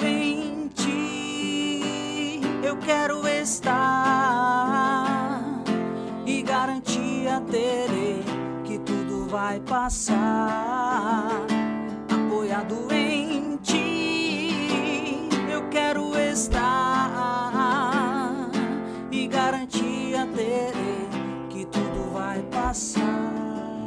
em ti. Eu quero estar e garantia terei que tudo vai passar. Apoiado ti, eu quero estar e garantia terei que tudo vai passar.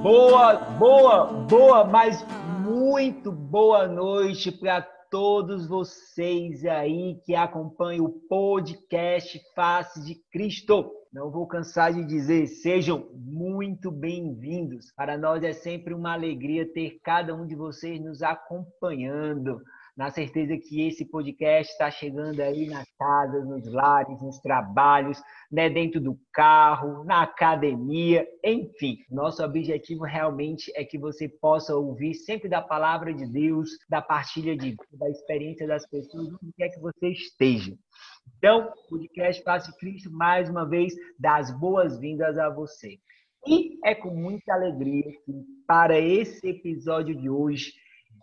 Boa, boa, boa, mas muito boa noite para todos vocês aí que acompanham o podcast Face de Cristo. Não vou cansar de dizer, sejam muito bem-vindos. Para nós é sempre uma alegria ter cada um de vocês nos acompanhando na certeza que esse podcast está chegando aí nas casas, nos lares, nos trabalhos, né, dentro do carro, na academia, enfim. Nosso objetivo realmente é que você possa ouvir sempre da palavra de Deus, da partilha de da experiência das pessoas, onde quer que você esteja. Então, podcast Passe Cristo, mais uma vez, dá as boas-vindas a você. E é com muita alegria que, para esse episódio de hoje,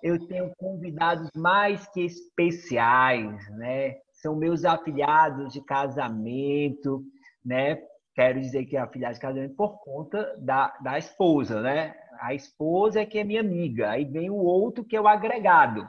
eu tenho convidados mais que especiais, né? São meus afiliados de casamento, né? Quero dizer que é afiliado de casamento por conta da, da esposa, né? A esposa é que é minha amiga, aí vem o outro que é o agregado.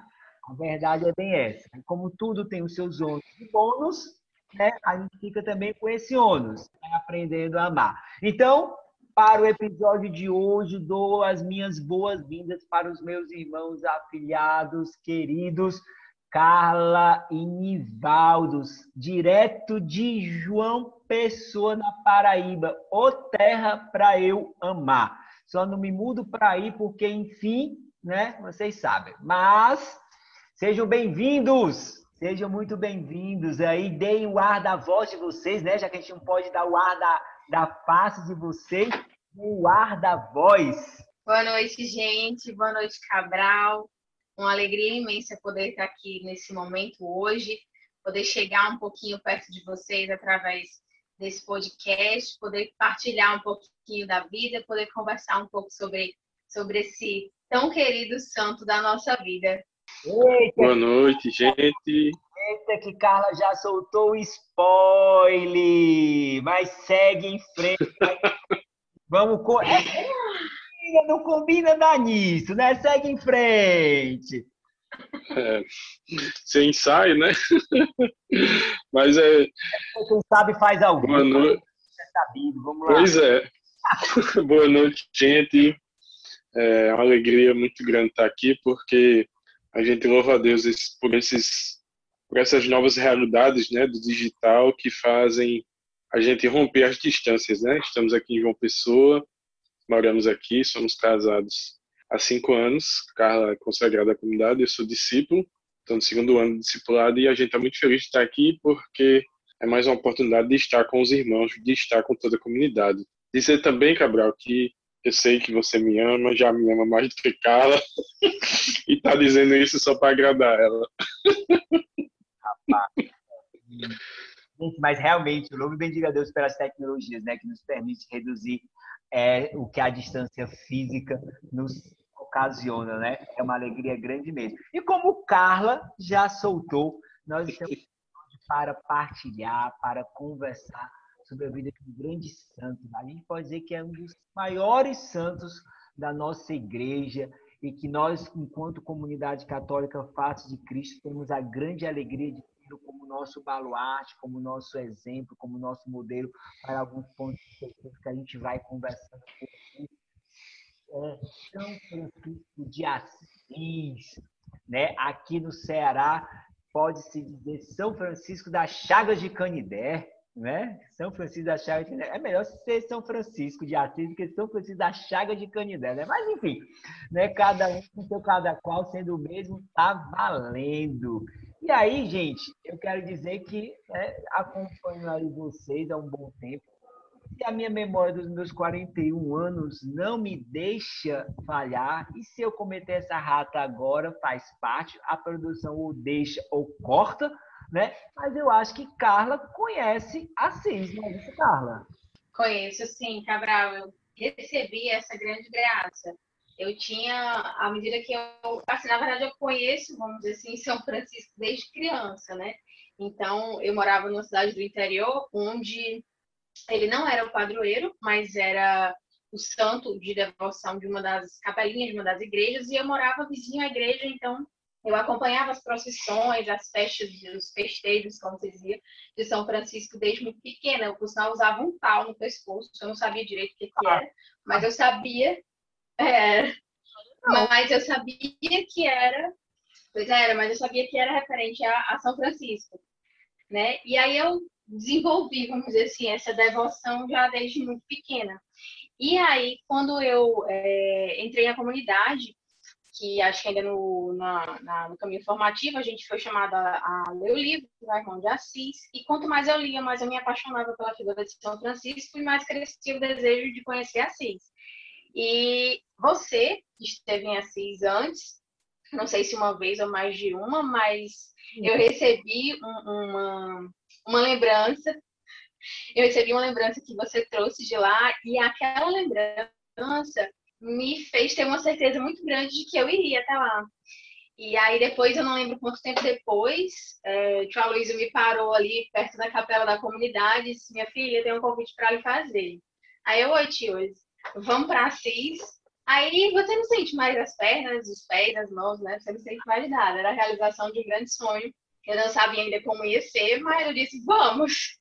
A verdade é bem essa. Como tudo tem os seus ônus e bônus, né? A gente fica também com esse ônus, né? aprendendo a amar. Então, para o episódio de hoje, dou as minhas boas-vindas para os meus irmãos afiliados, queridos, Carla e Nivaldos, direto de João Pessoa, na Paraíba, ô terra para eu amar. Só não me mudo para aí porque, enfim, né, vocês sabem. Mas sejam bem-vindos, sejam muito bem-vindos. Aí deem o ar da voz de vocês, né, já que a gente não pode dar o ar da da face de vocês o ar da voz. Boa noite, gente. Boa noite, Cabral. Uma alegria imensa poder estar aqui nesse momento hoje, poder chegar um pouquinho perto de vocês através desse podcast, poder partilhar um pouquinho da vida, poder conversar um pouco sobre, sobre esse tão querido santo da nossa vida. Eita, Boa noite, gente. Eita, que Carla já soltou o spoiler, mas segue em frente. Vamos. Co... É, não combina dar nisso, né? Segue em frente. É, sem ensaio, né? Mas é. Quem sabe faz algo. Boa noite. Vamos lá. Pois é. Boa noite, gente. É uma alegria muito grande estar aqui, porque a gente louva a Deus por esses por essas novas realidades né, do digital que fazem a gente romper as distâncias. Né? Estamos aqui em João Pessoa, moramos aqui, somos casados há cinco anos. Carla é consagrada à comunidade, eu sou discípulo, estou no segundo ano de discipulado e a gente está muito feliz de estar aqui porque é mais uma oportunidade de estar com os irmãos, de estar com toda a comunidade. Dizer também, Cabral, que eu sei que você me ama, já me ama mais do que Carla, e está dizendo isso só para agradar ela. Gente, mas realmente, o louvor bendiga a Deus pelas tecnologias, né, que nos permite reduzir é, o que a distância física nos ocasiona, né? É uma alegria grande mesmo. E como Carla já soltou, nós estamos para partilhar, para conversar sobre a vida de um grande santo. A gente pode dizer que é um dos maiores santos da nossa igreja e que nós, enquanto comunidade católica Face de Cristo, temos a grande alegria de como nosso baluarte, como nosso exemplo, como nosso modelo para alguns pontos que a gente vai conversando aqui. É, São Francisco de Assis, né? aqui no Ceará, pode-se dizer São Francisco das Chagas de Canidé, né? São Francisco da Chaga de Canidé. É melhor ser São Francisco de Assis do que São Francisco da Chaga de Canidé, né? Mas enfim, né? Cada um com seu cada qual sendo o mesmo, tá valendo. E aí, gente, eu quero dizer que né, acompanho aí vocês há um bom tempo. E a minha memória dos meus 41 anos não me deixa falhar. E se eu cometer essa rata agora, faz parte, a produção ou deixa ou corta, né? Mas eu acho que Carla conhece a não é isso, Carla? Conheço sim, Cabral. Eu recebi essa grande graça eu tinha, à medida que eu, assim, na verdade eu conheço, vamos dizer assim, São Francisco desde criança, né? Então, eu morava numa cidade do interior, onde ele não era o padroeiro, mas era o santo de devoção de uma das capelinhas de uma das igrejas, e eu morava vizinho à igreja, então eu acompanhava as procissões, as festas, os festejos, como se dizia, de São Francisco desde muito pequena. Eu, por sinal, usava um pau no pescoço, eu não sabia direito o que, que era, mas eu sabia. É, mas eu sabia que era. Pois era, mas eu sabia que era referente a, a São Francisco. Né? E aí eu desenvolvi, vamos dizer assim, essa devoção já desde muito pequena. E aí, quando eu é, entrei na comunidade, que acho que ainda no, na, na, no caminho formativo, a gente foi chamada a, a ler o livro do Irmão de Assis, e quanto mais eu lia, mais eu me apaixonava pela figura de São Francisco e mais crescia o desejo de conhecer Assis. E você, que esteve em Assis antes, não sei se uma vez ou mais de uma, mas eu recebi um, uma, uma lembrança, eu recebi uma lembrança que você trouxe de lá, e aquela lembrança me fez ter uma certeza muito grande de que eu iria até lá. E aí depois, eu não lembro quanto tempo depois, é, o tio Aloysio me parou ali perto da capela da comunidade e disse, minha filha, tem um convite para lhe fazer. Aí eu, oi tio, vamos para Assis. Aí você não sente mais as pernas, os pés, as mãos, né? Você não sente mais nada. Era a realização de um grande sonho. Eu não sabia ainda como ia ser, mas eu disse, vamos.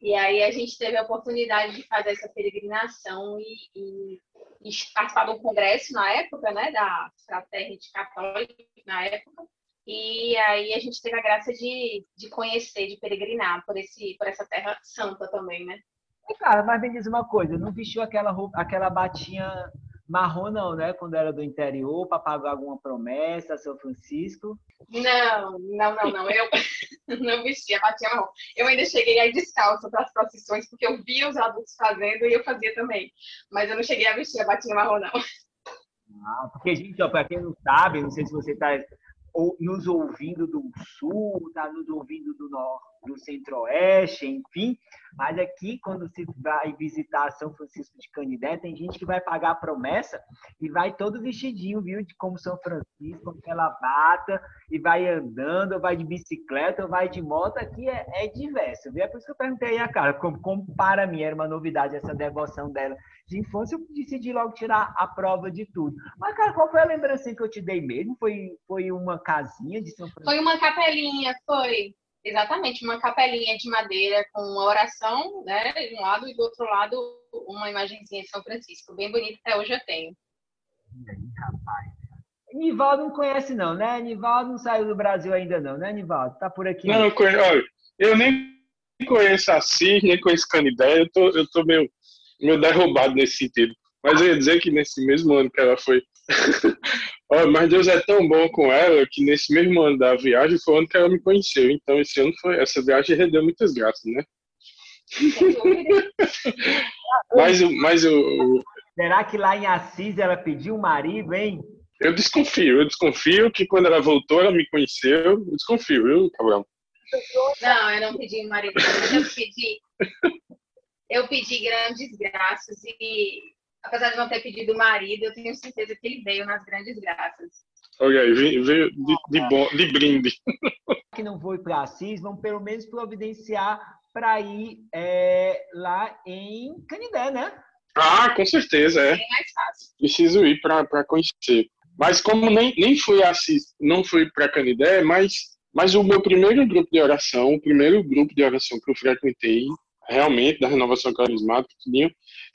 E aí a gente teve a oportunidade de fazer essa peregrinação e, e, e participar um congresso na época, né, da Fraternidade Católica na época. E aí a gente teve a graça de, de conhecer, de peregrinar por, esse, por essa terra santa também, né? Cara, mas me diz uma coisa, não vestiu aquela, roupa, aquela batinha marrom não, né? Quando era do interior, para pagar alguma promessa, São Francisco? Não, não, não, não. Eu não vestia batinha marrom. Eu ainda cheguei aí descalça para as procissões, porque eu via os adultos fazendo e eu fazia também. Mas eu não cheguei a vestir a batinha marrom, não. Ah, porque, gente, para quem não sabe, não sei se você está nos ouvindo do sul, está nos ouvindo do norte do Centro-Oeste, enfim. Mas aqui, quando se vai visitar São Francisco de Canidé, tem gente que vai pagar a promessa e vai todo vestidinho, viu? De como São Francisco, com aquela bata, e vai andando, ou vai de bicicleta, ou vai de moto. Aqui é, é diverso, viu? É por isso que eu perguntei a cara, como, como para mim era uma novidade essa devoção dela de infância, eu decidi logo tirar a prova de tudo. Mas, cara, qual foi a lembrança que eu te dei mesmo? Foi, foi uma casinha de São Francisco? Foi uma capelinha, foi. Exatamente, uma capelinha de madeira com uma oração, né, de um lado e do outro lado uma imagenzinha de São Francisco, bem bonita, até hoje eu tenho. rapaz. Nivaldo não conhece não, né? Nivaldo não saiu do Brasil ainda não, né, Nivaldo? Tá por aqui. Não, eu, conheço, olha, eu nem conheço a CIR, nem conheço Canidé, eu tô, eu tô meio, meio derrubado nesse sentido. Mas eu ia dizer que nesse mesmo ano que ela foi oh, mas Deus é tão bom com ela que nesse mesmo ano da viagem foi o ano que ela me conheceu. Então esse ano foi essa viagem rendeu muitas graças, né? mas mas o Será que lá em Assis ela pediu um marido, hein? Eu desconfio, eu desconfio que quando ela voltou ela me conheceu. Eu desconfio, viu, Cabral? Não, eu não pedi um marido, eu pedi. Eu pedi grandes graças e apesar de não ter pedido marido, eu tenho certeza que ele veio nas grandes graças. Ok, veio de, de, bom, de brinde. Que não foi para Assis, vão pelo menos providenciar para ir é, lá em Canidé, né? Ah, com certeza, é. É mais fácil. Preciso ir para conhecer. Mas como nem, nem fui Assis, não fui para Canidé, mas, mas o meu primeiro grupo de oração, o primeiro grupo de oração que eu frequentei realmente da renovação carismática,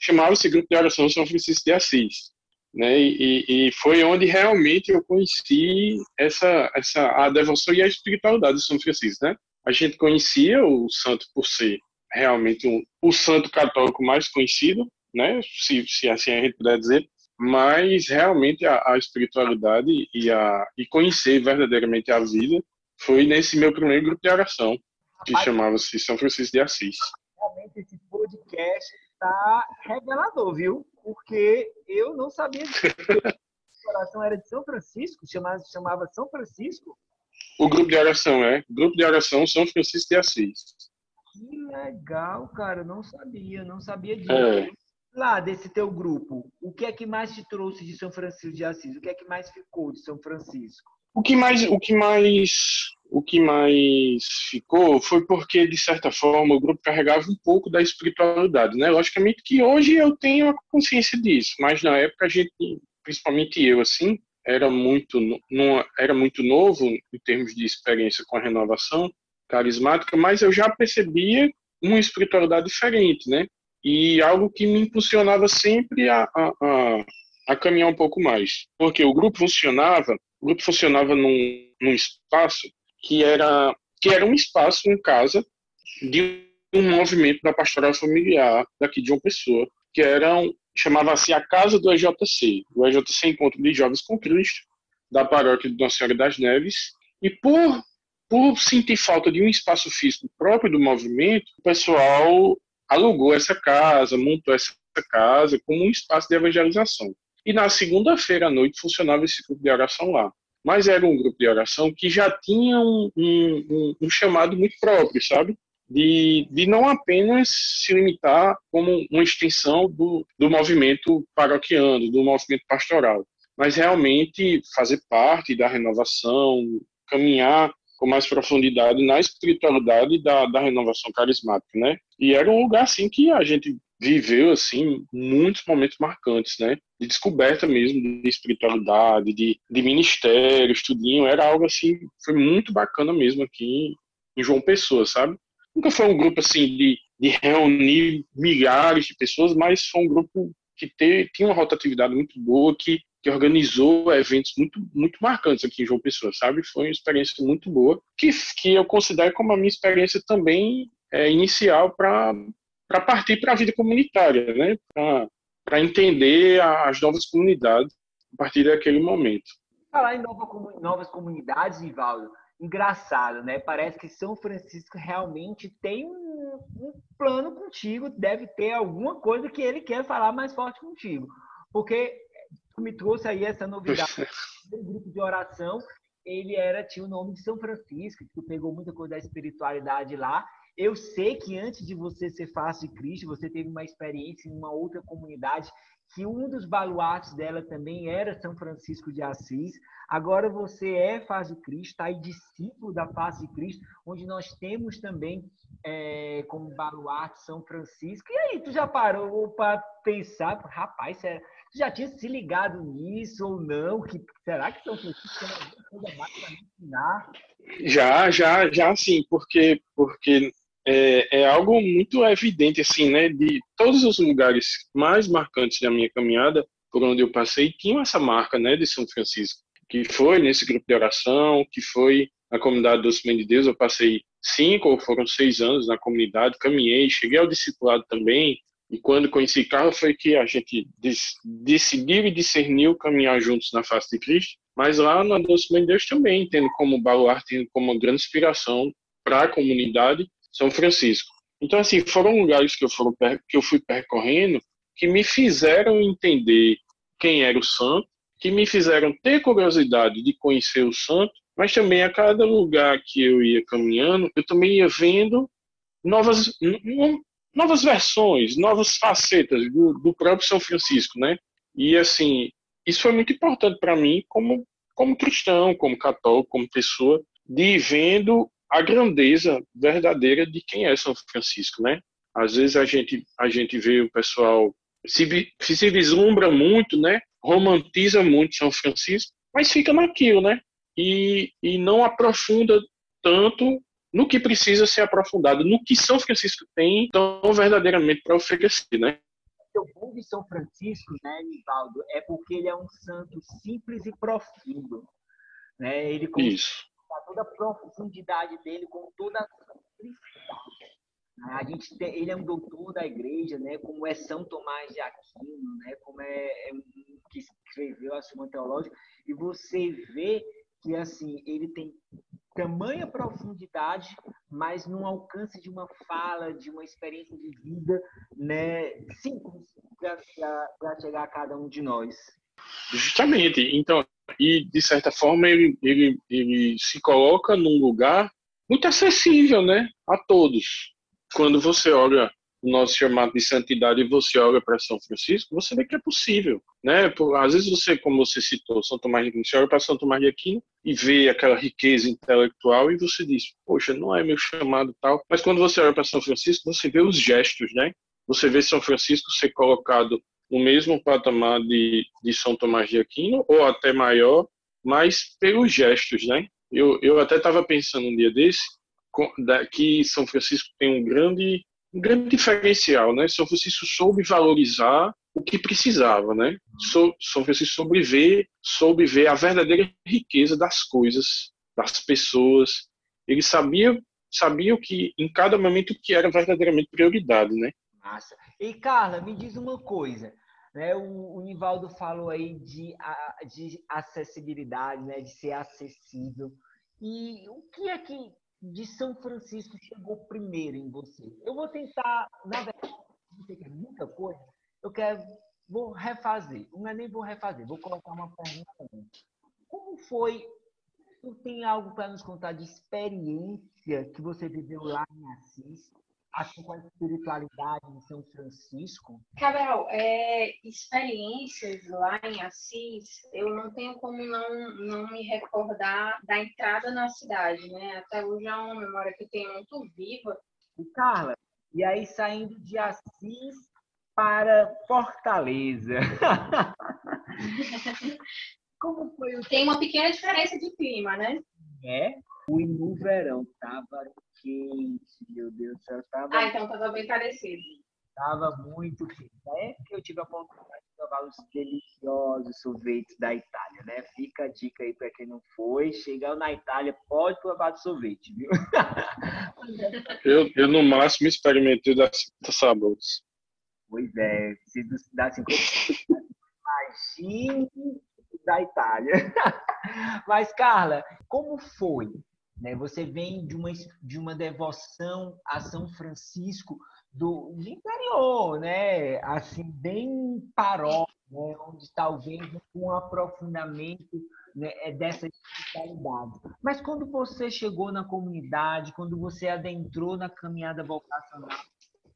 chamava-se Grupo de Oração São Francisco de Assis. Né? E, e, foi onde realmente eu conheci essa, essa a devoção e a espiritualidade de São Francisco. Né? A gente conhecia o santo por ser realmente um, o santo católico mais conhecido, né? se, se assim a gente puder dizer, mas realmente a, a espiritualidade e, a, e conhecer verdadeiramente a vida foi nesse meu primeiro grupo de oração, que chamava-se São Francisco de Assis realmente esse podcast está revelador, viu? Porque eu não sabia que o coração era de São Francisco, chamava, chamava São Francisco. O grupo de oração, é. Grupo de oração São Francisco de Assis. Que legal, cara. Não sabia, não sabia disso. É. lá desse teu grupo, o que é que mais te trouxe de São Francisco de Assis? O que é que mais ficou de São Francisco? O que mais, o que mais, o que mais ficou foi porque de certa forma o grupo carregava um pouco da espiritualidade, né? Logicamente que hoje eu tenho a consciência disso, mas na época a gente, principalmente eu assim, era muito, não, era muito novo em termos de experiência com a renovação carismática, mas eu já percebia uma espiritualidade diferente, né? E algo que me impulsionava sempre a, a, a, a caminhar um pouco mais. Porque o grupo funcionava, o grupo funcionava num, num espaço que era, que era um espaço em casa de um movimento da pastoral familiar daqui de uma pessoa, que era um, chamava-se a Casa do EJC, o EJC Encontro de Jovens com Cristo, da paróquia de Nossa Senhora das Neves, e por, por sentir falta de um espaço físico próprio do movimento, o pessoal alugou essa casa, montou essa casa como um espaço de evangelização. E na segunda-feira à noite funcionava esse grupo de oração lá. Mas era um grupo de oração que já tinha um, um, um chamado muito próprio, sabe? De, de não apenas se limitar como uma extensão do, do movimento paroquiano, do movimento pastoral, mas realmente fazer parte da renovação, caminhar com mais profundidade na espiritualidade da, da renovação carismática, né? E era um lugar assim que a gente viveu assim muitos momentos marcantes, né? De descoberta mesmo de espiritualidade, de, de ministério, estudinho, era algo assim, foi muito bacana mesmo aqui em João Pessoa, sabe? Nunca foi um grupo assim de, de reunir milhares de pessoas, mas foi um grupo que te, tinha uma rotatividade muito boa, que que organizou eventos muito, muito marcantes aqui em João Pessoa, sabe? Foi uma experiência muito boa, que, que eu considero como a minha experiência também é, inicial para partir para a vida comunitária, né? Para entender as novas comunidades a partir daquele momento. Falar em nova, novas comunidades, Ivaldo, engraçado, né? Parece que São Francisco realmente tem um, um plano contigo, deve ter alguma coisa que ele quer falar mais forte contigo. Porque me trouxe aí essa novidade. O grupo de oração, ele era tinha o nome de São Francisco, que tu pegou muita coisa da espiritualidade lá. Eu sei que antes de você ser face de Cristo, você teve uma experiência em uma outra comunidade que um dos baluartes dela também era São Francisco de Assis. Agora você é face de Cristo, está aí discípulo da face de Cristo, onde nós temos também é, como baluarte São Francisco. E aí, tu já parou para pensar, rapaz, é já tinha se ligado nisso ou não? Que, será que São Francisco tem alguma coisa mais para ensinar? Já, já, já sim, porque, porque é, é, algo muito evidente, assim, né? De todos os lugares mais marcantes da minha caminhada, por onde eu passei, tinham essa marca, né, de São Francisco, que foi nesse grupo de oração, que foi na comunidade dos Mãe de Deus, eu passei cinco ou foram seis anos na comunidade, caminhei, cheguei ao discipulado também, e quando conheci Carla foi que a gente decidiu e discerniu caminhar juntos na face de Cristo. Mas lá na Doce Mãe de Deus também, tendo como baluarte, como grande inspiração para a comunidade São Francisco. Então, assim, foram lugares que eu, foram, que eu fui percorrendo que me fizeram entender quem era o santo, que me fizeram ter curiosidade de conhecer o santo, mas também a cada lugar que eu ia caminhando, eu também ia vendo novas, novas versões, novas facetas do, do próprio São Francisco, né? E assim, isso foi muito importante para mim como como cristão, como católico, como pessoa, de ir vendo a grandeza verdadeira de quem é São Francisco, né? Às vezes a gente a gente vê o pessoal se, se vislumbra muito, né? Romantiza muito São Francisco, mas fica naquilo, né? E, e não aprofunda tanto no que precisa ser aprofundado, no que São Francisco tem tão verdadeiramente para oferecer, né? O bom de São Francisco, né, Nivaldo, é porque ele é um santo simples e profundo, né? Ele com toda a profundidade dele, com toda a. A gente tem, ele é um doutor da igreja, né? Como é São Tomás de Aquino, né? Como é, é que escreveu a Suma Teológica, e você vê que assim ele tem tamanha profundidade, mas num alcance de uma fala, de uma experiência de vida, né, simples para chegar a cada um de nós. Justamente. Então, e de certa forma ele, ele, ele se coloca num lugar muito acessível, né, a todos. Quando você olha o nosso chamado de santidade e você olha para São Francisco, você vê que é possível, né? Por, às vezes você, como você citou, São Tomás de Aquino, você olha para São Tomás de Aquino e vê aquela riqueza intelectual e você diz, poxa, não é meu chamado tal. Mas quando você olha para São Francisco, você vê os gestos, né? Você vê São Francisco ser colocado no mesmo patamar de, de São Tomás de Aquino ou até maior, mas pelos gestos, né? Eu, eu até estava pensando um dia desse que São Francisco tem um grande um grande diferencial, né? São Francisco soube valorizar o que precisava, né? São Francisco soube ver, soube ver a verdadeira riqueza das coisas, das pessoas. Ele sabia sabia o que em cada momento o que era verdadeiramente prioridade, né? Massa. E Carla, me diz uma coisa. Né, o, o Nivaldo falou aí de, de acessibilidade, né, de ser acessível. E o que é que de São Francisco chegou primeiro em você? Eu vou tentar, na verdade, você muita coisa, eu quero, vou refazer. Não é nem vou refazer, vou colocar uma pergunta. Como foi? Tu tem algo para nos contar de experiência que você viveu lá em Assis? Assim com a espiritualidade de São Francisco? Cabral, é, experiências lá em Assis, eu não tenho como não, não me recordar da entrada na cidade, né? Até hoje é uma memória que eu tenho muito viva. E Carla, e aí saindo de Assis para Fortaleza. Como foi o... Tem uma pequena diferença de clima, né? É. Fui no verão, tava quente, meu Deus do céu. Tava... Ah, então tava bem parecido. Tava muito quente. É que eu tive a oportunidade de provar os deliciosos sorvetes da Itália, né? Fica a dica aí para quem não foi. Chegar na Itália, pode provar do sorvete, viu? eu, eu, no máximo, experimentei das sabores. Pois é, se dá 50 imagine da Itália. Mas, Carla, como foi né? Você vem de uma, de uma devoção a São Francisco do, do interior, né? assim, bem paróquia, né? onde talvez um aprofundamento né, é dessa espiritualidade. Mas quando você chegou na comunidade, quando você adentrou na caminhada vocacional,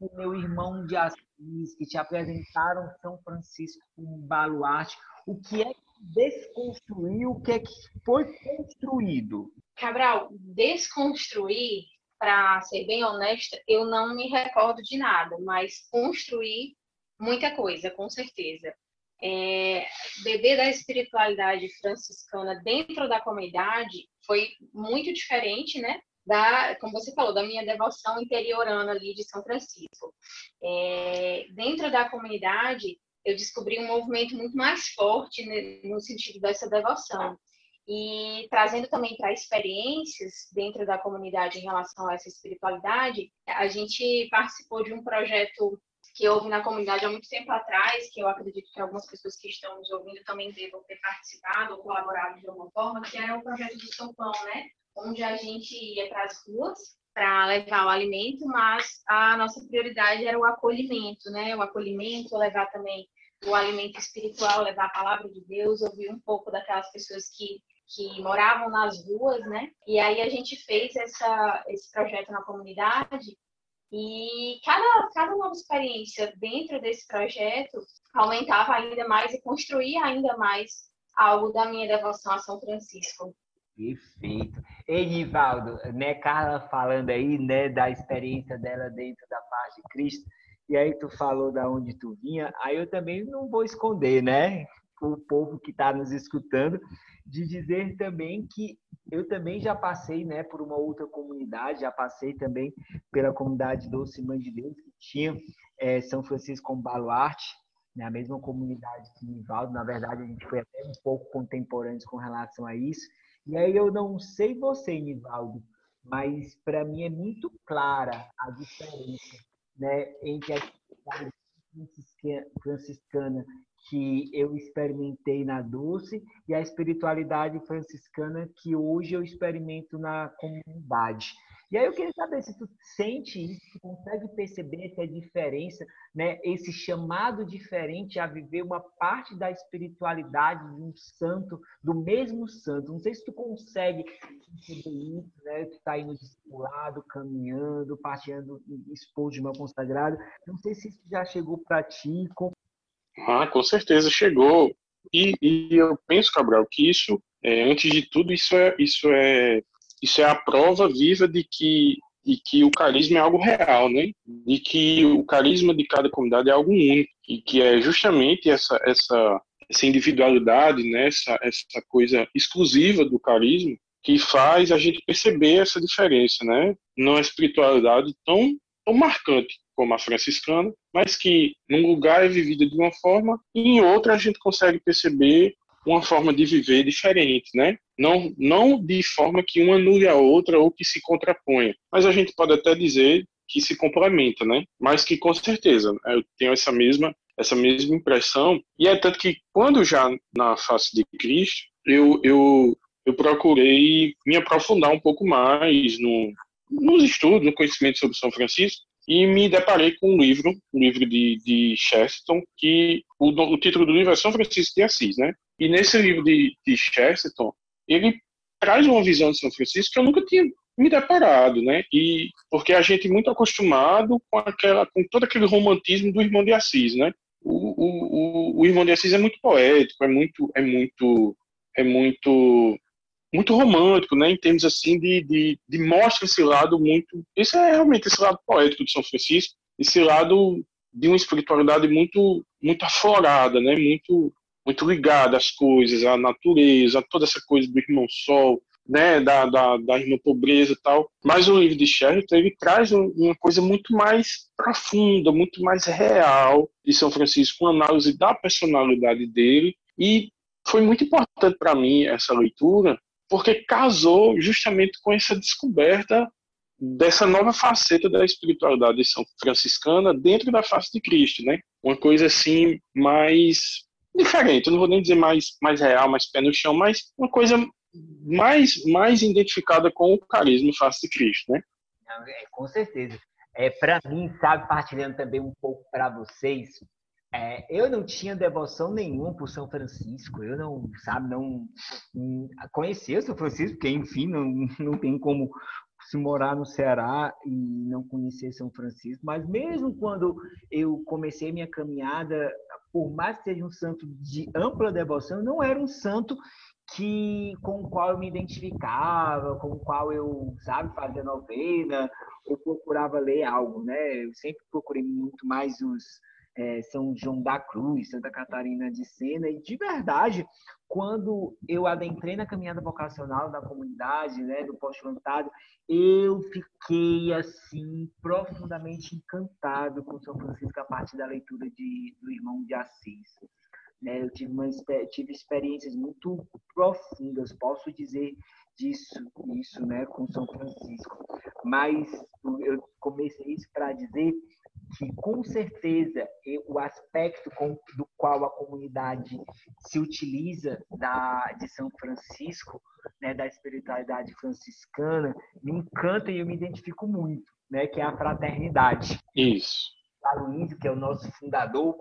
o meu irmão de Assis, que te apresentaram São Francisco como baluarte, o que é que desconstruiu, o que é que foi construído? Cabral, desconstruir, para ser bem honesta, eu não me recordo de nada, mas construir muita coisa, com certeza. É, beber da espiritualidade franciscana dentro da comunidade foi muito diferente, né? Da, como você falou, da minha devoção interiorana ali de São Francisco. É, dentro da comunidade, eu descobri um movimento muito mais forte né, no sentido dessa devoção e trazendo também para experiências dentro da comunidade em relação a essa espiritualidade, a gente participou de um projeto que houve na comunidade há muito tempo atrás, que eu acredito que algumas pessoas que estão nos ouvindo também devam ter participado ou colaborado de alguma forma, que era o projeto do São Pão, né? Onde a gente ia para as ruas para levar o alimento, mas a nossa prioridade era o acolhimento, né? O acolhimento, levar também o alimento espiritual, levar a palavra de Deus, ouvir um pouco daquelas pessoas que que moravam nas ruas, né? E aí a gente fez essa, esse projeto na comunidade e cada, cada nova experiência dentro desse projeto aumentava ainda mais e construía ainda mais algo da minha devoção a São Francisco. Perfeito. Enivaldo, né, Carla falando aí, né, da experiência dela dentro da paz de Cristo, e aí tu falou da onde tu vinha, aí eu também não vou esconder, né, o povo que está nos escutando, de dizer também que eu também já passei né, por uma outra comunidade, já passei também pela comunidade Doce Mãe de Deus, que tinha é, São Francisco como baluarte, né, a mesma comunidade que Nivaldo, na verdade a gente foi até um pouco contemporâneos com relação a isso. E aí eu não sei você, Nivaldo, mas para mim é muito clara a diferença né, entre a comunidade franciscana que eu experimentei na Dulce e a espiritualidade franciscana que hoje eu experimento na comunidade. E aí eu queria saber se tu sente isso, tu consegue perceber essa diferença, né? Esse chamado diferente a viver uma parte da espiritualidade de um santo, do mesmo santo. Não sei se tu consegue perceber isso, né? Tu tá aí no discipulado, caminhando, partilhando, expor de uma consagrada. Não sei se isso já chegou para ti. Com... Ah, com certeza chegou. E, e eu penso, Cabral, que isso, é, antes de tudo, isso é, isso é isso é a prova viva de que que o carisma é algo real, né? De que o carisma de cada comunidade é algo único e que é justamente essa essa essa individualidade, né? Essa coisa exclusiva do carisma que faz a gente perceber essa diferença, né? É espiritualidade tão tão marcante como a franciscana, mas que num lugar é vivida de uma forma e em outra a gente consegue perceber uma forma de viver diferente, né? Não, não de forma que uma anule a outra ou que se contraponha, mas a gente pode até dizer que se complementa, né? Mas que com certeza eu tenho essa mesma essa mesma impressão e é tanto que quando já na face de Cristo eu eu, eu procurei me aprofundar um pouco mais no nos estudos, no conhecimento sobre São Francisco e me deparei com um livro, um livro de, de Chesterton, que o, o título do livro é São Francisco de Assis, né? E nesse livro de, de Chesterton, ele traz uma visão de São Francisco que eu nunca tinha me deparado, né? E porque a gente é muito acostumado com aquela, com todo aquele romantismo do Irmão de Assis, né? O, o, o, o Irmão de Assis é muito poético, é muito, é muito, é muito, muito romântico, né? Em termos assim de, de, de mostra esse lado muito, esse é realmente esse lado poético de São Francisco, esse lado de uma espiritualidade muito, muito aflorada, né? Muito muito ligado às coisas, à natureza, a toda essa coisa do irmão sol, né, da, da, da irmã pobreza e tal. Mas o livro de Sheraton, ele traz uma coisa muito mais profunda, muito mais real de São Francisco, uma análise da personalidade dele. E foi muito importante para mim essa leitura, porque casou justamente com essa descoberta dessa nova faceta da espiritualidade de São Franciscana dentro da face de Cristo, né? Uma coisa assim mais diferente, eu não vou nem dizer mais, mais real, mais pé no chão, mas uma coisa mais, mais identificada com o carisma face de Cristo, né? É, com certeza. É, para mim, sabe, partilhando também um pouco para vocês, é, eu não tinha devoção nenhuma por São Francisco, eu não, sabe, não, não conhecia São Francisco, porque, enfim, não, não tem como se morar no Ceará e não conhecer São Francisco, mas mesmo quando eu comecei minha caminhada por mais que seja um santo de ampla devoção, não era um santo que com o qual eu me identificava, com o qual eu, sabe, fazia novena, ou procurava ler algo, né? Eu sempre procurei muito mais os é, São João da Cruz, Santa Catarina de Sena, e de verdade, quando eu adentrei na caminhada vocacional da comunidade, né, do postulantado, eu fiquei assim profundamente encantado com São Francisco a partir da leitura de, do Irmão de Assis. Né, eu tive, uma, tive experiências muito profundas, posso dizer disso, isso, né, com São Francisco. Mas eu comecei isso para dizer que com certeza o aspecto com, do qual a comunidade se utiliza da, de São Francisco, né, da espiritualidade franciscana, me encanta e eu me identifico muito, né, que é a fraternidade. Isso. Aloysio, que é o nosso fundador,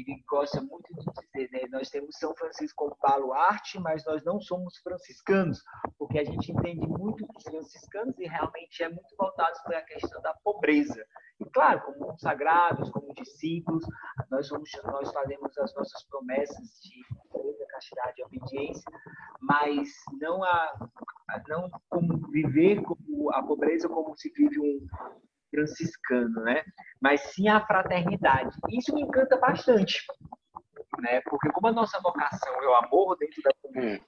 ele gosta muito de dizer, né? Nós temos São Francisco como baluarte, mas nós não somos franciscanos, porque a gente entende muito dos franciscanos e realmente é muito voltado para a questão da pobreza. E claro, como consagrados, como discípulos, nós, somos, nós fazemos as nossas promessas de pobreza, castidade e obediência, mas não a não como viver a pobreza como se vive um franciscano, né? Mas sim a fraternidade. Isso me encanta bastante, né? Porque como a nossa vocação é o amor dentro da comunidade, hum.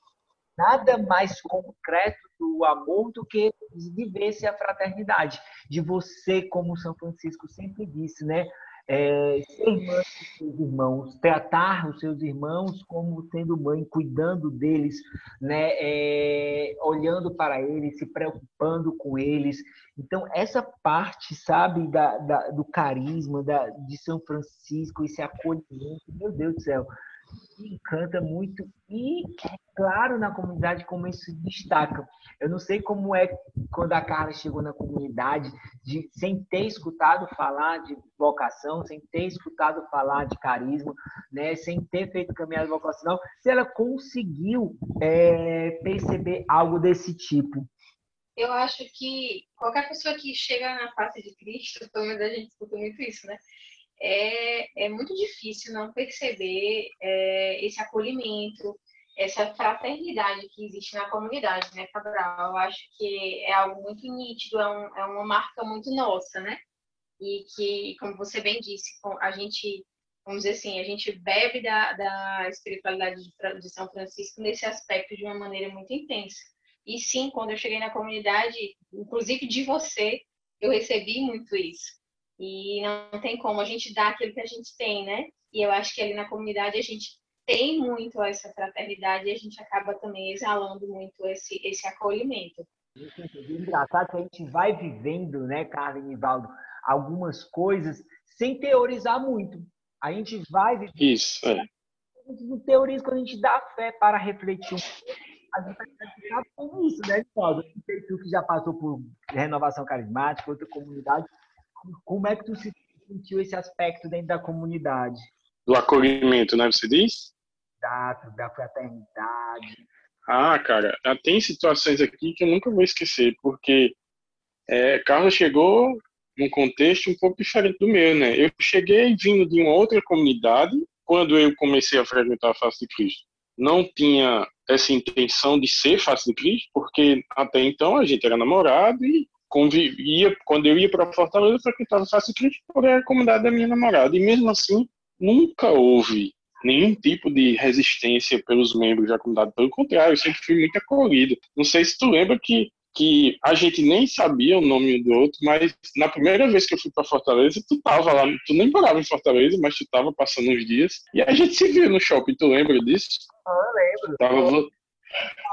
nada mais concreto do amor do que viver-se a fraternidade. De você, como São Francisco sempre disse, né? É, ser irmã dos seus irmãos, tratar os seus irmãos como sendo mãe, cuidando deles, né, é, olhando para eles, se preocupando com eles. Então, essa parte, sabe, da, da, do carisma da, de São Francisco, esse acolhimento, meu Deus do céu, encanta muito e claro na comunidade como isso destaca. Eu não sei como é quando a Carla chegou na comunidade, de, sem ter escutado falar de vocação, sem ter escutado falar de carisma, né, sem ter feito caminhada vocacional, se ela conseguiu é, perceber algo desse tipo. Eu acho que qualquer pessoa que chega na face de Cristo, pelo menos a gente escuta muito isso, né? É, é muito difícil não perceber é, esse acolhimento, essa fraternidade que existe na comunidade, né, Cabral? Eu acho que é algo muito nítido, é, um, é uma marca muito nossa, né? E que, como você bem disse, a gente, vamos dizer assim, a gente bebe da, da espiritualidade de, de São Francisco nesse aspecto de uma maneira muito intensa. E sim, quando eu cheguei na comunidade, inclusive de você, eu recebi muito isso. E não tem como a gente dar aquilo que a gente tem, né? E eu acho que ali na comunidade a gente tem muito essa fraternidade e a gente acaba também exalando muito esse, esse acolhimento. Engraçado que a gente vai vivendo, né, Carmen e Valdo, algumas coisas sem teorizar muito. A gente vai vivendo. Isso, é. Não teoriza quando a gente dá fé para refletir um a gente vai ficar com isso, né, Valdo? Não sei tu que já passou por renovação carismática, outra comunidade. Como é que tu se sentiu esse aspecto dentro da comunidade? Do acolhimento, né, você diz? Exato, da fraternidade. Ah, cara, tem situações aqui que eu nunca vou esquecer, porque é, Carlos chegou num contexto um pouco diferente do meu, né? Eu cheguei vindo de uma outra comunidade quando eu comecei a frequentar a face de Cristo. Não tinha essa intenção de ser face de Cristo, porque até então a gente era namorado e convivia, quando eu ia para Fortaleza, eu frequentava a face Cristo porque era a comunidade da minha namorada. E mesmo assim, nunca houve nenhum tipo de resistência pelos membros da comunidade. Pelo contrário, eu sempre fui muito acolhido. Não sei se tu lembra que que a gente nem sabia o nome do outro, mas na primeira vez que eu fui para Fortaleza, tu tava lá, tu nem morava em Fortaleza, mas tu tava passando uns dias, e a gente se viu no shopping, tu lembra disso? Ah, lembro. Tava,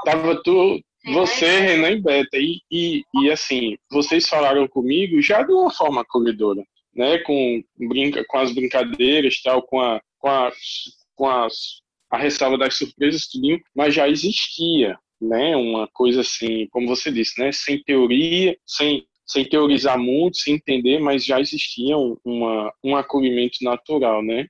tava tu, você, Renan e Beta, e, e, e assim, vocês falaram comigo já de uma forma acolhedora, né, com, brinca, com as brincadeiras tal, com a, com a, com as, a ressalva das surpresas, tudinho, mas já existia, né, uma coisa assim, como você disse, né, sem teoria, sem, sem teorizar muito, sem entender, mas já existia uma, um acolhimento natural, né,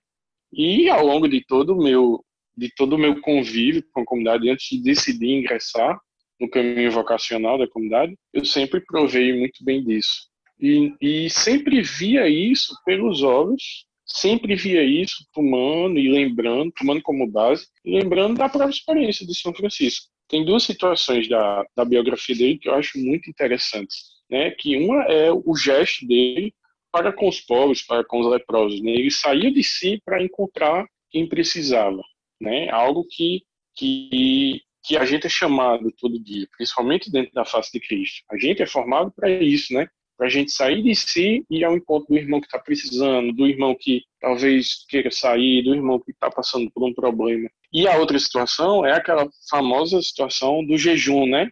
e ao longo de todo o meu de todo o meu convívio com a comunidade antes de decidir ingressar no caminho vocacional da comunidade, eu sempre provei muito bem disso. E, e sempre via isso pelos olhos sempre via isso tomando e lembrando, tomando como base, e lembrando da própria experiência de São Francisco. Tem duas situações da, da biografia dele que eu acho muito interessantes, né? Que uma é o gesto dele para com os pobres, para com os leprosos, né? Ele saiu de si para encontrar quem precisava, né? Algo que que que a gente é chamado todo dia, principalmente dentro da face de Cristo. A gente é formado para isso, né? para a gente sair de si e ir ao encontro do irmão que está precisando, do irmão que talvez queira sair, do irmão que está passando por um problema. E a outra situação é aquela famosa situação do jejum, né?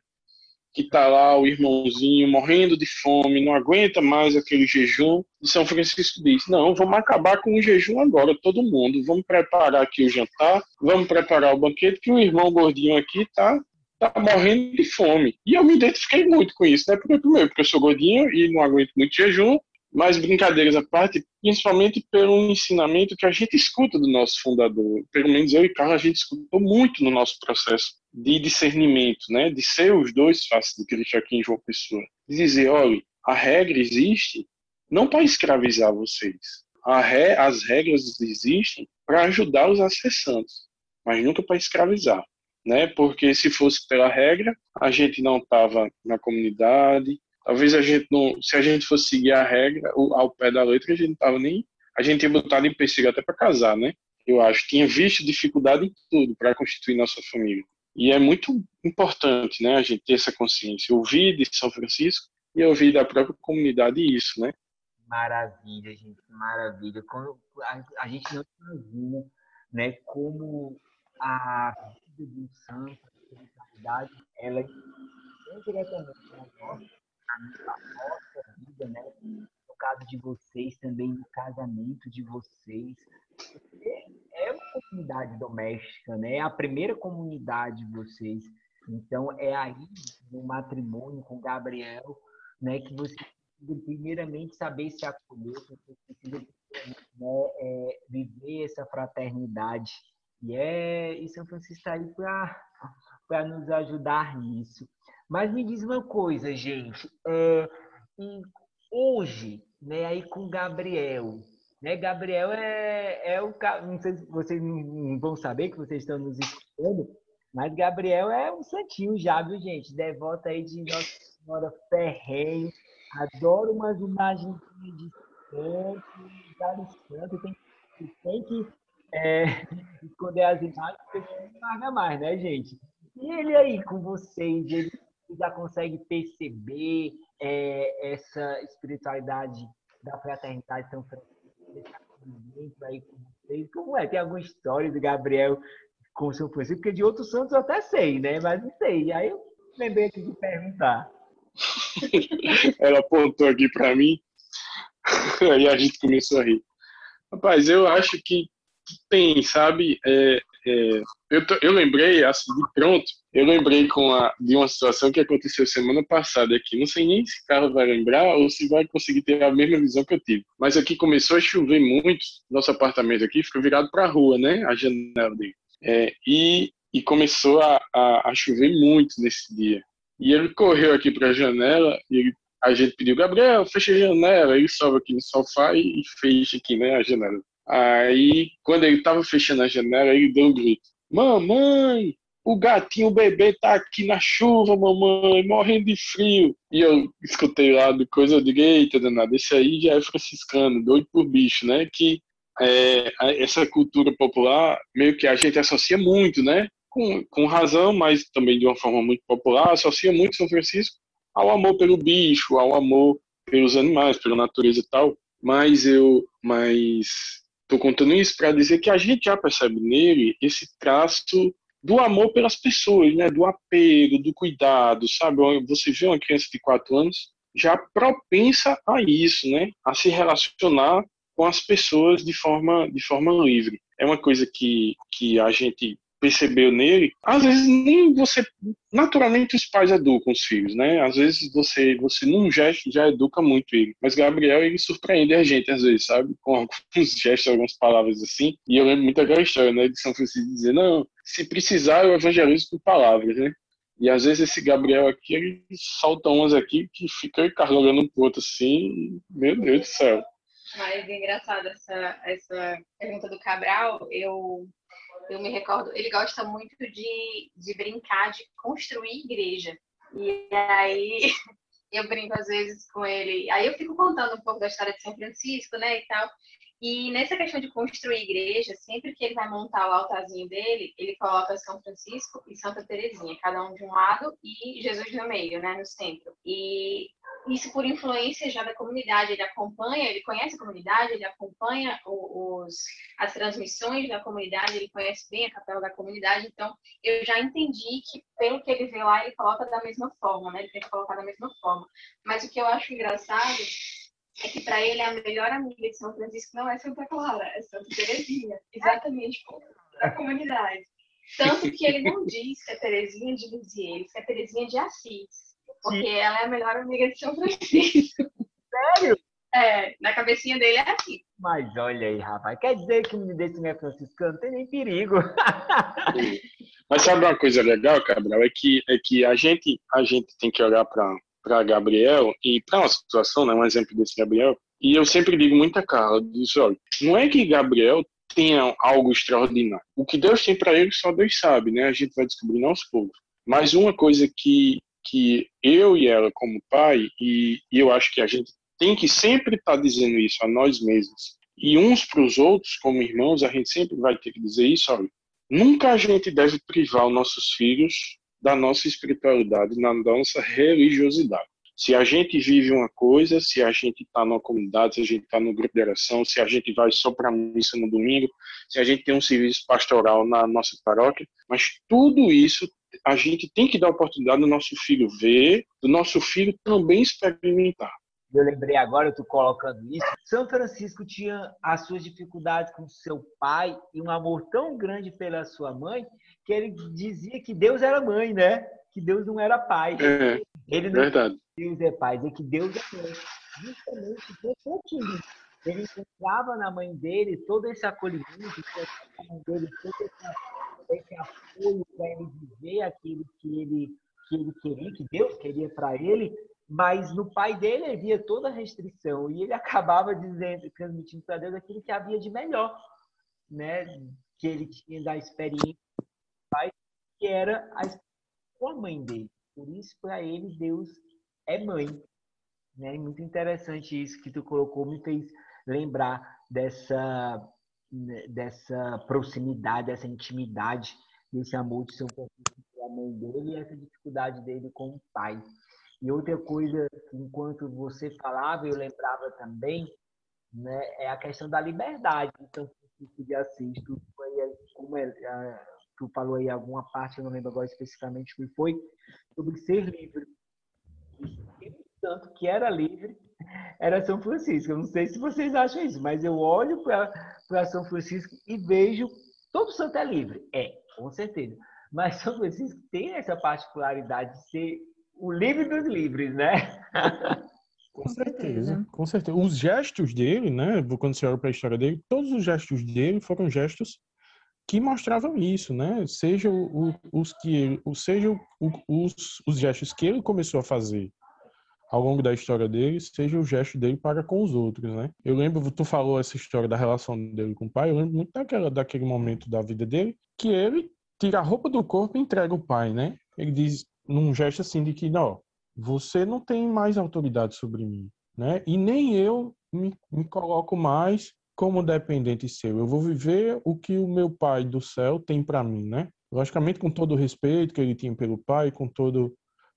Que está lá o irmãozinho morrendo de fome, não aguenta mais aquele jejum. E São Francisco diz: Não, vamos acabar com o jejum agora, todo mundo. Vamos preparar aqui o jantar, vamos preparar o banquete, que o irmão gordinho aqui está tá morrendo de fome. E eu me identifiquei muito com isso, né? Porque, primeiro, porque eu sou gordinho e não aguento muito jejum, mas brincadeiras à parte, principalmente pelo ensinamento que a gente escuta do nosso fundador. Pelo menos eu e Carlos, a gente escutou muito no nosso processo de discernimento, né? De ser os dois faces de Cristo aqui em João Pessoa. De dizer, olha, a regra existe não para escravizar vocês. Re... As regras existem para ajudar os acessantes, mas nunca para escravizar né? Porque se fosse pela regra, a gente não estava na comunidade. Talvez a gente não, se a gente fosse seguir a regra ao pé da letra, a gente tava nem, a gente tinha botado em pesquisa até para casar, né? Eu acho tinha visto dificuldade em tudo para constituir nossa família. E é muito importante, né? A gente ter essa consciência, ouvir de São Francisco e ouvir da própria comunidade isso, né? Maravilha, gente, maravilha. Quando a, a gente não imagina, né, como a vida de um santo, a ela é diretamente na nossa, na nossa vida, né? No caso de vocês, também no casamento de vocês. É, é comunidade doméstica, né? É a primeira comunidade de vocês. Então, é aí, no matrimônio com Gabriel, né, que você precisa primeiramente saber se acolher, você precisa né, é, viver essa fraternidade. E, é, e São Francisco está aí para nos ajudar nisso. Mas me diz uma coisa, gente. É, hoje, né, aí com Gabriel, né, Gabriel é, é o não sei se vocês não vão saber que vocês estão nos escutando, mas Gabriel é um santinho já, viu, gente? Devoto aí de Nossa Senhora Ferreiro. Adoro umas imagens de santo, de santo. Tem, tem que é, esconder as imagens, porque não larga mais, né, gente? E ele aí com vocês, ele já consegue perceber é, essa espiritualidade da fraternidade São Francisco aí com vocês? Como é? Tem alguma história do Gabriel com São Francisco? Porque de outros santos eu até sei, né? Mas não sei. Aí eu lembrei aqui de perguntar. Ela apontou aqui para mim, aí a gente começou a rir. Rapaz, eu acho que tem, sabe? É, é, eu, eu lembrei, assim, de pronto, eu lembrei com a, de uma situação que aconteceu semana passada aqui. Não sei nem se cara vai lembrar ou se vai conseguir ter a mesma visão que eu tive. Mas aqui começou a chover muito. Nosso apartamento aqui fica virado para a rua, né? A janela dele. É, e, e começou a, a, a, chover muito nesse dia. E ele correu aqui para a janela e ele, a gente pediu, Gabriel, fecha a janela. Ele sobe aqui no sofá e fecha aqui, né, a janela. Aí, quando ele estava fechando a janela, ele deu um grito: Mamãe, o gatinho, o bebê tá aqui na chuva, mamãe, morrendo de frio. E eu escutei lá do coisa, de eita, danado, esse aí já é franciscano, doido por bicho, né? Que é, essa cultura popular, meio que a gente associa muito, né? Com, com razão, mas também de uma forma muito popular, associa muito São Francisco ao amor pelo bicho, ao amor pelos animais, pela natureza e tal. Mas eu, mas Estou contando isso para dizer que a gente já percebe nele esse traço do amor pelas pessoas, né? do apego, do cuidado, sabe? Você vê uma criança de 4 anos já propensa a isso, né? a se relacionar com as pessoas de forma, de forma livre. É uma coisa que, que a gente percebeu nele, às vezes nem você, naturalmente os pais educam os filhos, né? Às vezes você, você num gesto já educa muito ele. Mas Gabriel, ele surpreende a gente às vezes, sabe? Com alguns gestos, algumas palavras assim. E eu lembro muito daquela história, né? De São Francisco dizer, não, se precisar eu evangelizo com palavras, né? E às vezes esse Gabriel aqui, ele solta umas aqui que fica carregando um pro outro assim, meu Deus do céu. Mas é engraçado essa, essa pergunta do Cabral, eu eu me recordo, ele gosta muito de, de brincar, de construir igreja. E aí eu brinco às vezes com ele. Aí eu fico contando um pouco da história de São Francisco, né, e tal. E nessa questão de construir igreja, sempre que ele vai montar o altarzinho dele, ele coloca São Francisco e Santa Terezinha, cada um de um lado e Jesus no meio, né, no centro. E isso por influência já da comunidade. Ele acompanha, ele conhece a comunidade, ele acompanha os, as transmissões da comunidade, ele conhece bem a capela da comunidade. Então, eu já entendi que, pelo que ele vê lá, ele coloca da mesma forma, né? Ele tem que colocar da mesma forma. Mas o que eu acho engraçado é que para ele a melhor amiga de São Francisco não é Santa Clara, é Santa Terezinha, exatamente como a comunidade. Tanto que ele não diz que é Terezinha de Lisieux, que é Terezinha de Assis. Porque Sim. ela é a melhor amiga de São Francisco. Sério? É, na cabecinha dele é assim. Mas olha aí, rapaz, quer dizer que o menino desse não é franciscano? Não tem nem perigo. Mas sabe uma coisa legal, Cabral? É que, é que a, gente, a gente tem que olhar para Gabriel e para uma situação, né, um exemplo desse Gabriel, e eu sempre digo muita cara, eu disse, olha, não é que Gabriel tenha algo extraordinário. O que Deus tem para ele, só Deus sabe, né? A gente vai descobrir aos poucos. Mas uma coisa que que eu e ela, como pai, e, e eu acho que a gente tem que sempre estar tá dizendo isso a nós mesmos, e uns para os outros, como irmãos, a gente sempre vai ter que dizer isso, olha, nunca a gente deve privar os nossos filhos da nossa espiritualidade, da nossa religiosidade. Se a gente vive uma coisa, se a gente está numa comunidade, se a gente está no grupo de oração, se a gente vai só para a missa no domingo, se a gente tem um serviço pastoral na nossa paróquia, mas tudo isso a gente tem que dar oportunidade do nosso filho ver, do nosso filho também experimentar. Eu lembrei agora, eu tô colocando isso. São Francisco tinha as suas dificuldades com seu pai e um amor tão grande pela sua mãe que ele dizia que Deus era mãe, né? Que Deus não era pai. É, ele não verdade. Deus é pai, é que Deus é mãe. Justamente por pouquinho. Ele encontrava na mãe dele todo esse acolhimento, na mãe dele todo esse, esse apoio para ele viver aquilo que ele, que ele queria, que Deus queria para ele, mas no pai dele havia toda a restrição e ele acabava dizendo, transmitindo para Deus aquilo que havia de melhor, né? Que ele tinha da experiência do pai, que era a, a mãe dele. Por isso, para ele, Deus é mãe. Né? Muito interessante isso que tu colocou, me fez lembrar dessa, dessa proximidade, dessa intimidade, desse amor de São Francisco pela mãe dele e essa dificuldade dele com o pai. E outra coisa, enquanto você falava, eu lembrava também, né, é a questão da liberdade Francisco de Assis. Tu, como é, tu falou aí alguma parte, eu não lembro agora especificamente o que foi, sobre ser livre. Tanto que era livre, era São Francisco. Eu não sei se vocês acham isso, mas eu olho para São Francisco e vejo todo santo é livre. É, com certeza. Mas São Francisco tem essa particularidade de ser o livre dos livres, né? Com certeza, com certeza. Os gestos dele, né? Quando você olha para a história dele, todos os gestos dele foram gestos que mostravam isso, né? Seja o, os que ele, seja o, os, os gestos que ele começou a fazer ao longo da história dele, seja o gesto dele para com os outros, né? Eu lembro, tu falou essa história da relação dele com o pai, eu lembro muito daquela, daquele momento da vida dele, que ele tira a roupa do corpo e entrega o pai, né? Ele diz, num gesto assim de que, não, você não tem mais autoridade sobre mim, né? E nem eu me, me coloco mais como dependente seu. Eu vou viver o que o meu pai do céu tem para mim, né? Logicamente, com todo o respeito que ele tinha pelo pai, com todo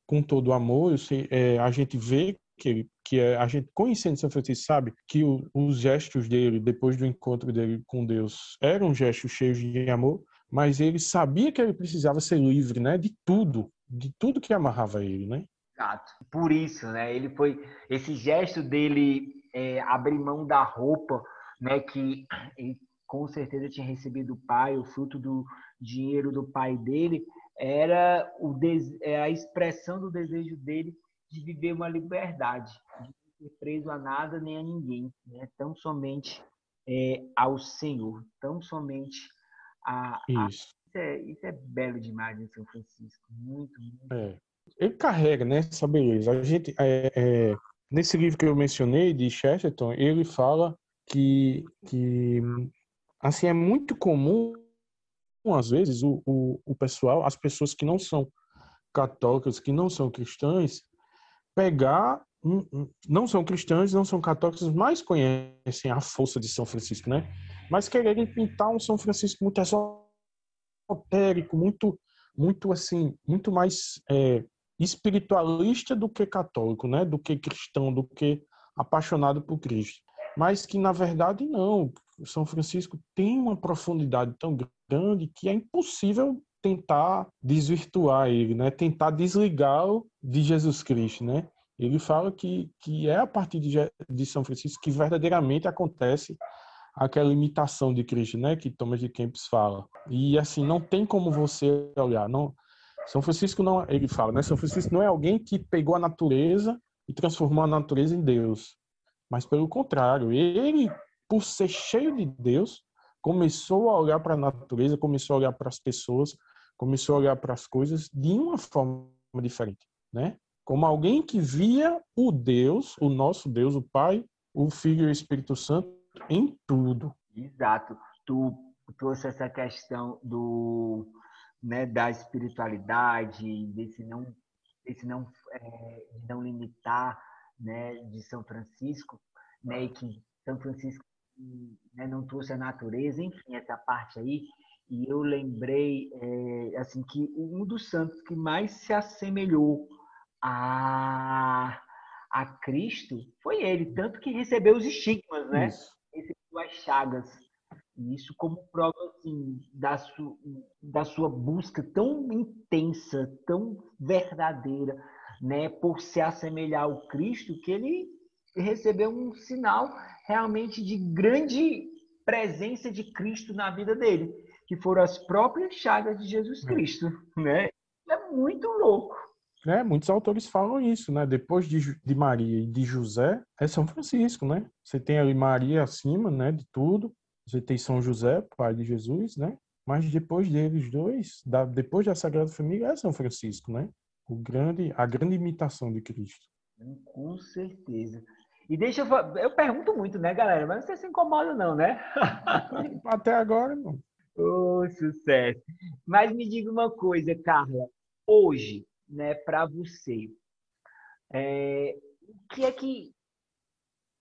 com todo o amor, sei, é, a gente vê que que é, a gente conhecendo São Francisco sabe que o, os gestos dele depois do encontro dele com Deus eram gestos cheios de amor, mas ele sabia que ele precisava ser livre, né, de tudo, de tudo que amarrava ele, né? Exato. Por isso, né? Ele foi esse gesto dele é, abrir mão da roupa, né? Que ele com certeza tinha recebido do pai, o fruto do dinheiro do pai dele, era o des... É a expressão do desejo dele de viver uma liberdade, de não ser preso a nada nem a ninguém, né? Tão somente é, ao Senhor, tão somente a, a... Isso. É, isso é belo demais em São Francisco, muito, muito. É ele carrega né, essa beleza. A gente, é, é, nesse livro que eu mencionei, de Chesterton, ele fala que, que assim, é muito comum, às vezes, o, o, o pessoal, as pessoas que não são católicas, que não são cristãs, pegar não são cristãos, não são católicos, mas conhecem a força de São Francisco, né? Mas quererem pintar um São Francisco muito esotérico, muito, muito assim, muito mais é, espiritualista do que católico, né? Do que cristão, do que apaixonado por Cristo. Mas que na verdade não. São Francisco tem uma profundidade tão grande que é impossível tentar desvirtuar ele, né? Tentar desligá-lo de Jesus Cristo, né? Ele fala que, que é a partir de, de São Francisco que verdadeiramente acontece aquela imitação de Cristo, né? Que Thomas de Kempis fala. E assim, não tem como você olhar, não são Francisco não, ele fala, né? São Francisco não é alguém que pegou a natureza e transformou a natureza em Deus, mas pelo contrário, ele, por ser cheio de Deus, começou a olhar para a natureza, começou a olhar para as pessoas, começou a olhar para as coisas de uma forma diferente, né? Como alguém que via o Deus, o nosso Deus, o Pai, o Filho e o Espírito Santo em tudo. Exato. Tu trouxe essa questão do né, da espiritualidade, desse não, desse não, é, não limitar, né, de São Francisco, né, e que São Francisco né, não trouxe a natureza, enfim, essa parte aí. E eu lembrei, é, assim, que um dos santos que mais se assemelhou a, a Cristo foi ele, tanto que recebeu os estigmas, né? Recebeu as chagas isso como prova assim, da, su, da sua busca tão intensa, tão verdadeira, né, por se assemelhar ao Cristo, que ele recebeu um sinal realmente de grande presença de Cristo na vida dele, que foram as próprias chagas de Jesus é. Cristo, né? É muito louco. É, muitos autores falam isso, né? Depois de, de Maria e de José, é São Francisco, né? Você tem ali Maria acima, né, de tudo. Você tem São José, pai de Jesus, né? Mas depois deles dois, da, depois da Sagrada Família, é São Francisco, né? O grande, a grande imitação de Cristo. Com certeza. E deixa eu eu pergunto muito, né, galera? Mas você se incomoda não, né? Até agora não. Oh, sucesso. Mas me diga uma coisa, Carla. Hoje, né, para você, é, o que é que,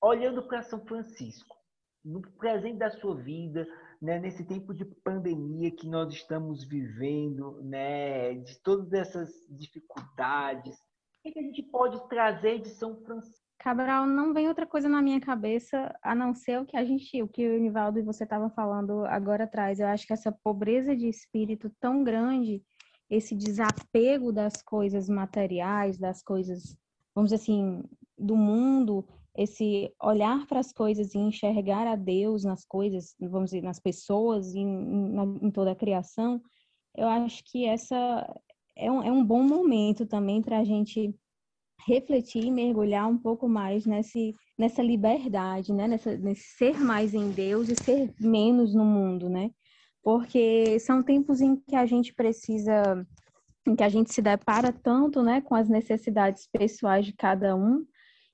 olhando para São Francisco, no presente da sua vida, né, nesse tempo de pandemia que nós estamos vivendo, né, de todas essas dificuldades, o que a gente pode trazer de São Francisco? Cabral, não vem outra coisa na minha cabeça a não ser o que a gente, o que o Nivaldo e você estavam falando agora atrás. Eu acho que essa pobreza de espírito tão grande, esse desapego das coisas materiais, das coisas, vamos dizer assim, do mundo, esse olhar para as coisas e enxergar a Deus nas coisas, vamos dizer, nas pessoas, em, em, em toda a criação, eu acho que essa é um, é um bom momento também para a gente refletir e mergulhar um pouco mais nesse, nessa liberdade, né? Nessa, nesse ser mais em Deus e ser menos no mundo, né? Porque são tempos em que a gente precisa, em que a gente se depara tanto, né, com as necessidades pessoais de cada um,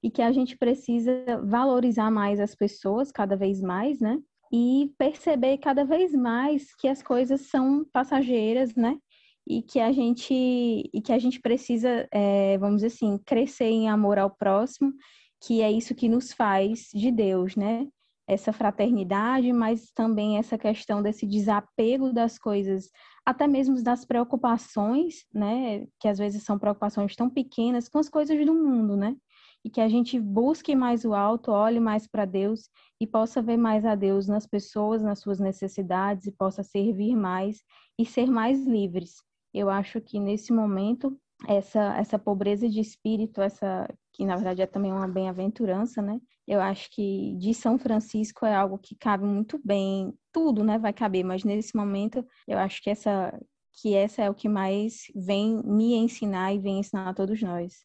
e que a gente precisa valorizar mais as pessoas cada vez mais, né? E perceber cada vez mais que as coisas são passageiras, né? E que a gente e que a gente precisa, é, vamos dizer assim, crescer em amor ao próximo, que é isso que nos faz de Deus, né? Essa fraternidade, mas também essa questão desse desapego das coisas, até mesmo das preocupações, né? Que às vezes são preocupações tão pequenas com as coisas do mundo, né? e que a gente busque mais o alto, olhe mais para Deus e possa ver mais a Deus nas pessoas, nas suas necessidades e possa servir mais e ser mais livres. Eu acho que nesse momento essa essa pobreza de espírito, essa que na verdade é também uma bem-aventurança, né? Eu acho que de São Francisco é algo que cabe muito bem, tudo, né, vai caber, mas nesse momento eu acho que essa que essa é o que mais vem me ensinar e vem ensinar a todos nós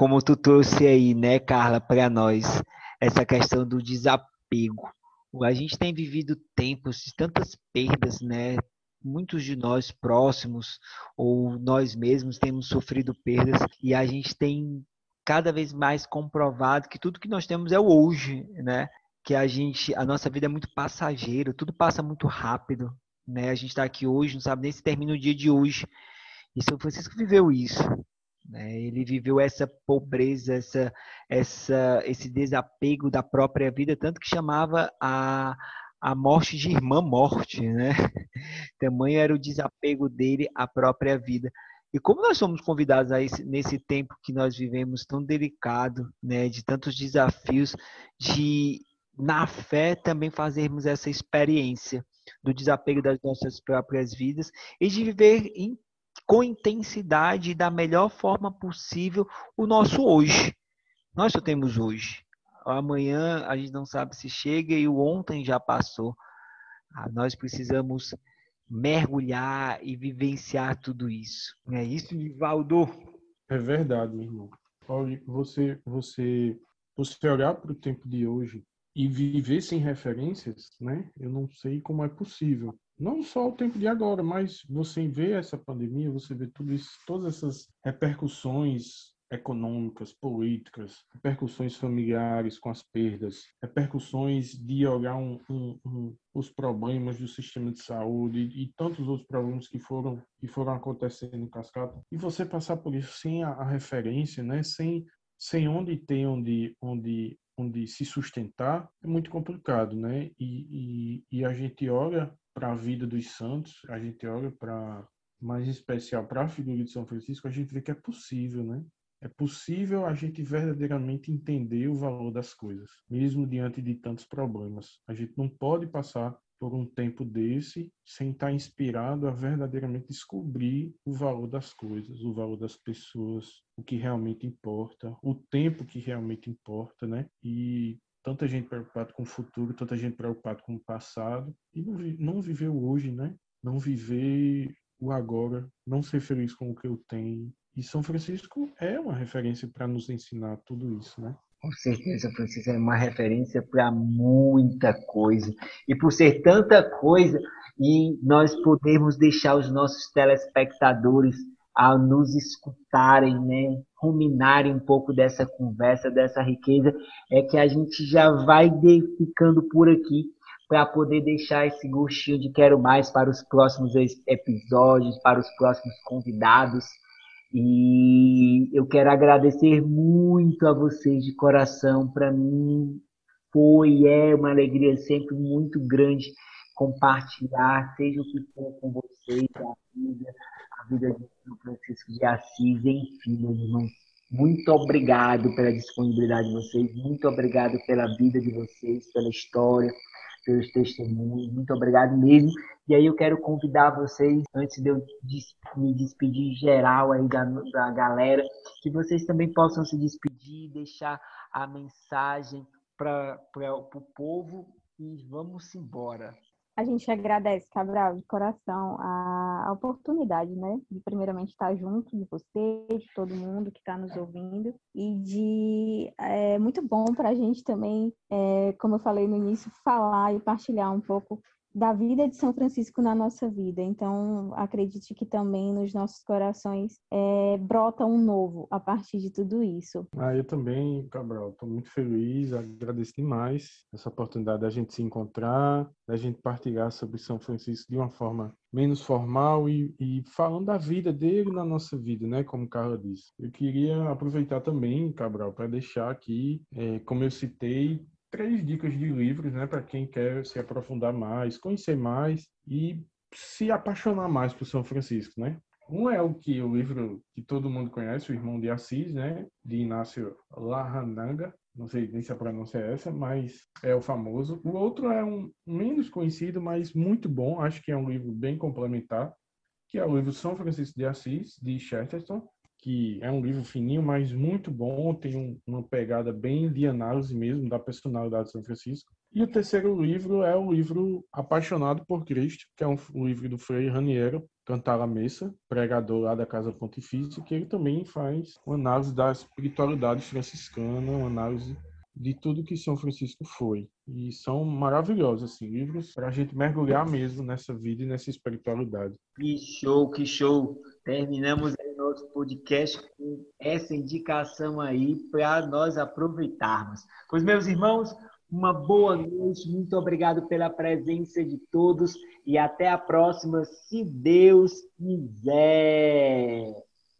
como tu trouxe aí, né, Carla, para nós, essa questão do desapego. A gente tem vivido tempos de tantas perdas, né? Muitos de nós próximos ou nós mesmos temos sofrido perdas e a gente tem cada vez mais comprovado que tudo que nós temos é o hoje, né? Que a gente, a nossa vida é muito passageira, tudo passa muito rápido, né? A gente está aqui hoje, não sabe nem se termina o dia de hoje. E São Francisco viveu isso. Né? Ele viveu essa pobreza, essa, essa, esse desapego da própria vida, tanto que chamava a, a morte de irmã morte, né? Tamanho era o desapego dele à própria vida. E como nós somos convidados a esse, nesse tempo que nós vivemos tão delicado, né, de tantos desafios, de na fé também fazermos essa experiência do desapego das nossas próprias vidas e de viver em com intensidade e da melhor forma possível o nosso hoje. Nós só temos hoje. Amanhã a gente não sabe se chega e o ontem já passou. Ah, nós precisamos mergulhar e vivenciar tudo isso. É isso, Nivaldo? É verdade, meu irmão. Olha, você, você, você olhar para o tempo de hoje e viver sem referências, né? Eu não sei como é possível não só o tempo de agora, mas você vê essa pandemia, você vê tudo isso, todas essas repercussões econômicas, políticas, repercussões familiares com as perdas, repercussões de olhar um, um, um, os problemas do sistema de saúde e, e, tantos outros problemas que foram que foram acontecendo em cascata e você passar por isso sem a, a referência, né, sem sem onde ter onde onde onde se sustentar é muito complicado, né? E, e, e a gente olha para a vida dos santos, a gente olha para mais especial para a figura de São Francisco, a gente vê que é possível, né? É possível a gente verdadeiramente entender o valor das coisas, mesmo diante de tantos problemas. A gente não pode passar por um tempo desse sem estar inspirado a verdadeiramente descobrir o valor das coisas, o valor das pessoas, o que realmente importa, o tempo que realmente importa, né? E tanta gente preocupada com o futuro, tanta gente preocupada com o passado e não, não viveu hoje, né? Não viver o agora, não ser feliz com o que eu tenho. E São Francisco é uma referência para nos ensinar tudo isso, né? Com certeza, Francisco é uma referência para muita coisa. E por ser tanta coisa, e nós podemos deixar os nossos telespectadores a nos escutarem, né, ruminarem um pouco dessa conversa, dessa riqueza, é que a gente já vai ficando por aqui para poder deixar esse gostinho de quero mais para os próximos episódios, para os próximos convidados. E eu quero agradecer muito a vocês de coração. Para mim foi e é uma alegria sempre muito grande compartilhar, seja o que for com vocês, a vida, a vida de São Francisco de Assis, enfim, meus irmãos. Muito obrigado pela disponibilidade de vocês, muito obrigado pela vida de vocês, pela história, pelos testemunhos. Muito obrigado mesmo. E aí eu quero convidar vocês, antes de eu me despedir geral aí da, da galera, que vocês também possam se despedir, deixar a mensagem para o povo e vamos embora. A gente agradece, Cabral, de coração, a, a oportunidade, né? De primeiramente estar junto de você, de todo mundo que está nos ouvindo. E de. É muito bom para a gente também, é, como eu falei no início, falar e partilhar um pouco da vida de São Francisco na nossa vida. Então, acredite que também nos nossos corações é, brota um novo a partir de tudo isso. Ah, eu também, Cabral, estou muito feliz, agradeço demais essa oportunidade da gente se encontrar, da gente partilhar sobre São Francisco de uma forma menos formal e, e falando da vida dele na nossa vida, né? Como Carla disse. Eu queria aproveitar também, Cabral, para deixar aqui, é, como eu citei, três dicas de livros, né, para quem quer se aprofundar mais, conhecer mais e se apaixonar mais por São Francisco, né? Um é o que o livro que todo mundo conhece, o Irmão de Assis, né, de Inácio Larranaga. Não sei nem se a pronúncia é essa, mas é o famoso. O outro é um menos conhecido, mas muito bom. Acho que é um livro bem complementar, que é o livro São Francisco de Assis, de Chesterton que é um livro fininho, mas muito bom, tem um, uma pegada bem de análise mesmo da personalidade de São Francisco. E o terceiro livro é o livro Apaixonado por Cristo, que é um, um livro do Frei Raniero, Cantar a Missa, pregador lá da Casa Pontifícia, que ele também faz uma análise da espiritualidade franciscana, uma análise de tudo que São Francisco foi. E são maravilhosos, assim, livros para a gente mergulhar mesmo nessa vida e nessa espiritualidade. Que show, que show! Terminamos nosso podcast com essa indicação aí para nós aproveitarmos. Pois, meus irmãos, uma boa noite, muito obrigado pela presença de todos e até a próxima, se Deus quiser.